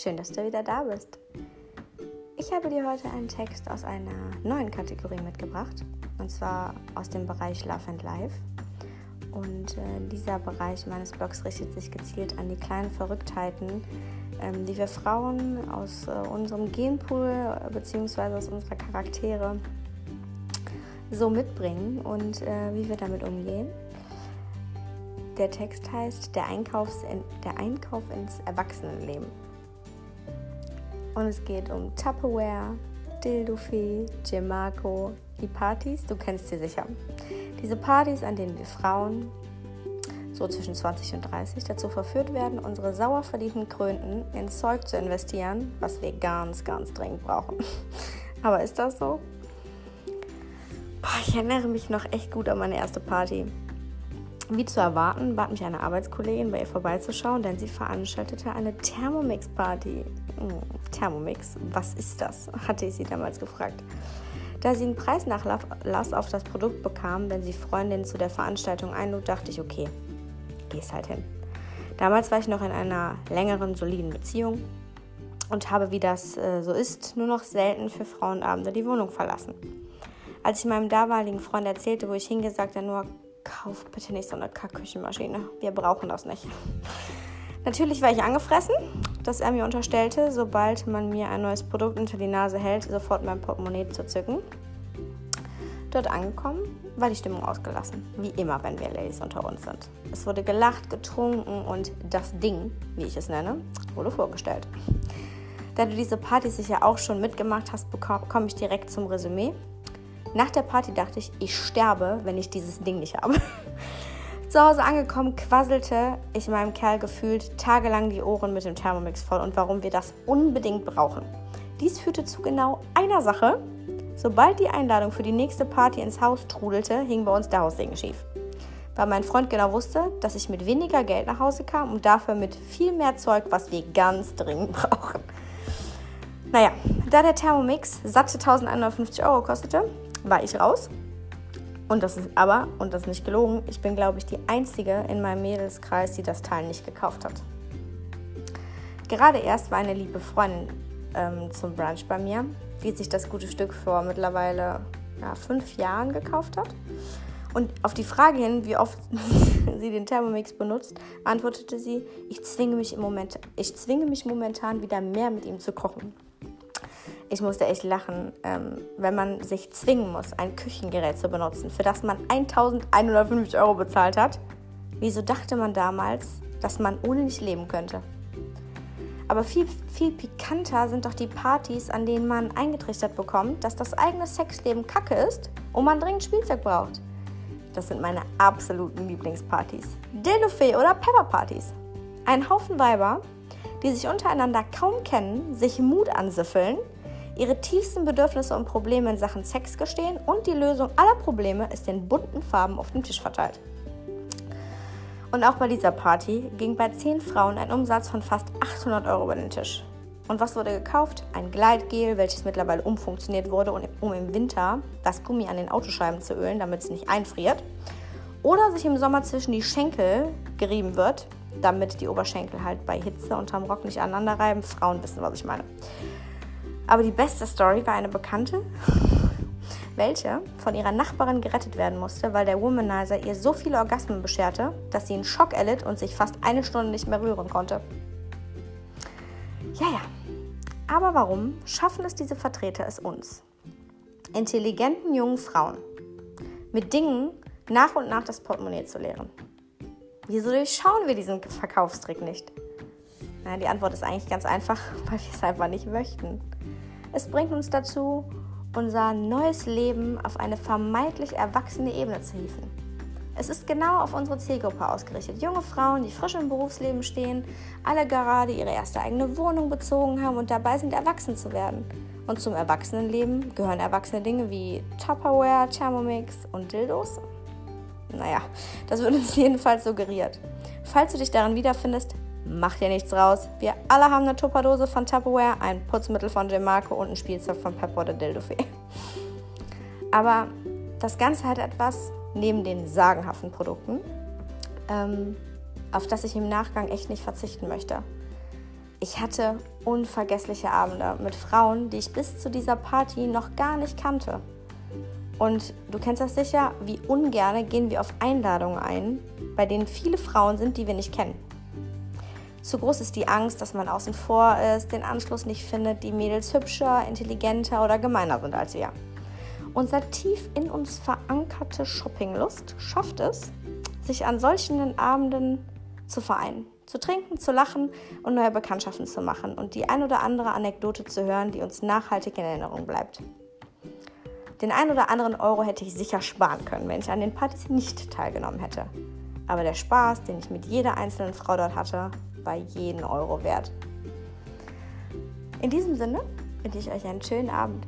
schön, dass du wieder da bist. Ich habe dir heute einen Text aus einer neuen Kategorie mitgebracht, und zwar aus dem Bereich Love and Life. Und äh, dieser Bereich meines Blogs richtet sich gezielt an die kleinen Verrücktheiten, ähm, die wir Frauen aus äh, unserem Genpool äh, bzw. aus unserer Charaktere so mitbringen und äh, wie wir damit umgehen. Der Text heißt Der, Einkaufs der Einkauf ins Erwachsenenleben. Und es geht um Tupperware, Dildofee, Gemarco, die Partys, du kennst sie sicher. Diese Partys, an denen wir Frauen, so zwischen 20 und 30, dazu verführt werden, unsere sauer verdienten Krönten ins Zeug zu investieren, was wir ganz, ganz dringend brauchen. Aber ist das so? Boah, ich erinnere mich noch echt gut an meine erste Party. Wie zu erwarten, bat mich eine Arbeitskollegin, bei ihr vorbeizuschauen, denn sie veranstaltete eine Thermomix-Party. Hm, Thermomix, was ist das? hatte ich sie damals gefragt. Da sie einen Preisnachlass auf das Produkt bekam, wenn sie Freundinnen zu der Veranstaltung einlud, dachte ich, okay, geh's halt hin. Damals war ich noch in einer längeren, soliden Beziehung und habe, wie das äh, so ist, nur noch selten für Frauenabende die Wohnung verlassen. Als ich meinem damaligen Freund erzählte, wo ich hingehe, sagte er nur, kauf bitte nicht so eine Kackküchenmaschine. Wir brauchen das nicht. Natürlich war ich angefressen, dass er mir unterstellte, sobald man mir ein neues Produkt unter die Nase hält, sofort mein Portemonnaie zu zücken. Dort angekommen war die Stimmung ausgelassen, wie immer, wenn wir Ladies unter uns sind. Es wurde gelacht, getrunken und das Ding, wie ich es nenne, wurde vorgestellt. Da du diese Party sicher auch schon mitgemacht hast, komme ich direkt zum Resümee. Nach der Party dachte ich, ich sterbe, wenn ich dieses Ding nicht habe. Zu Hause angekommen, quasselte ich meinem Kerl gefühlt tagelang die Ohren mit dem Thermomix voll und warum wir das unbedingt brauchen. Dies führte zu genau einer Sache. Sobald die Einladung für die nächste Party ins Haus trudelte, hing bei uns der Haussegen schief. Weil mein Freund genau wusste, dass ich mit weniger Geld nach Hause kam und dafür mit viel mehr Zeug, was wir ganz dringend brauchen. Naja, da der Thermomix satte 1150 Euro kostete, war ich raus. Und das ist aber, und das ist nicht gelogen, ich bin, glaube ich, die Einzige in meinem Mädelskreis, die das Teil nicht gekauft hat. Gerade erst war eine liebe Freundin ähm, zum Brunch bei mir, die sich das gute Stück vor mittlerweile ja, fünf Jahren gekauft hat. Und auf die Frage hin, wie oft sie den Thermomix benutzt, antwortete sie, ich zwinge mich im Moment, ich zwinge mich momentan wieder mehr mit ihm zu kochen ich musste echt lachen, ähm, wenn man sich zwingen muss, ein Küchengerät zu benutzen, für das man 1150 Euro bezahlt hat. Wieso dachte man damals, dass man ohne nicht leben könnte? Aber viel, viel pikanter sind doch die Partys, an denen man eingetrichtert bekommt, dass das eigene Sexleben kacke ist und man dringend Spielzeug braucht. Das sind meine absoluten Lieblingspartys. Dilofee oder Pepperpartys. Ein Haufen Weiber, die sich untereinander kaum kennen, sich Mut ansiffeln ihre tiefsten Bedürfnisse und Probleme in Sachen Sex gestehen und die Lösung aller Probleme ist in bunten Farben auf dem Tisch verteilt. Und auch bei dieser Party ging bei zehn Frauen ein Umsatz von fast 800 Euro über den Tisch. Und was wurde gekauft? Ein Gleitgel, welches mittlerweile umfunktioniert wurde, um im Winter das Gummi an den Autoscheiben zu ölen, damit es nicht einfriert. Oder sich im Sommer zwischen die Schenkel gerieben wird, damit die Oberschenkel halt bei Hitze unterm Rock nicht aneinander reiben. Frauen wissen, was ich meine. Aber die beste Story war eine Bekannte, welche von ihrer Nachbarin gerettet werden musste, weil der Womanizer ihr so viele Orgasmen bescherte, dass sie einen Schock erlitt und sich fast eine Stunde nicht mehr rühren konnte. Ja, ja. Aber warum schaffen es diese Vertreter es uns? Intelligenten jungen Frauen mit Dingen nach und nach das Portemonnaie zu leeren. Wieso durchschauen wir diesen Verkaufstrick nicht? Na, die Antwort ist eigentlich ganz einfach, weil wir es einfach nicht möchten. Es bringt uns dazu, unser neues Leben auf eine vermeintlich erwachsene Ebene zu hieven. Es ist genau auf unsere Zielgruppe ausgerichtet. Junge Frauen, die frisch im Berufsleben stehen, alle gerade ihre erste eigene Wohnung bezogen haben und dabei sind, erwachsen zu werden. Und zum Erwachsenenleben gehören erwachsene Dinge wie Tupperware, Thermomix und Dildos. Naja, das wird uns jedenfalls suggeriert. Falls du dich darin wiederfindest, Mach dir nichts raus. Wir alle haben eine Tupperdose von Tupperware, ein Putzmittel von Gemarco und ein Spielzeug von Pep oder Dildofee. Aber das Ganze hat etwas neben den sagenhaften Produkten, ähm, auf das ich im Nachgang echt nicht verzichten möchte. ich hatte unvergessliche Abende mit Frauen, die ich bis zu dieser Party noch gar nicht kannte. Und du kennst das sicher, wie ungern gehen wir auf Einladungen ein, bei denen viele Frauen sind, die wir nicht kennen. Zu groß ist die Angst, dass man außen vor ist, den Anschluss nicht findet, die Mädels hübscher, intelligenter oder gemeiner sind als wir. Unser tief in uns verankerte Shoppinglust schafft es, sich an solchen Abenden zu vereinen, zu trinken, zu lachen und neue Bekanntschaften zu machen und die ein oder andere Anekdote zu hören, die uns nachhaltig in Erinnerung bleibt. Den ein oder anderen Euro hätte ich sicher sparen können, wenn ich an den Partys nicht teilgenommen hätte. Aber der Spaß, den ich mit jeder einzelnen Frau dort hatte, war jeden Euro wert. In diesem Sinne wünsche ich euch einen schönen Abend.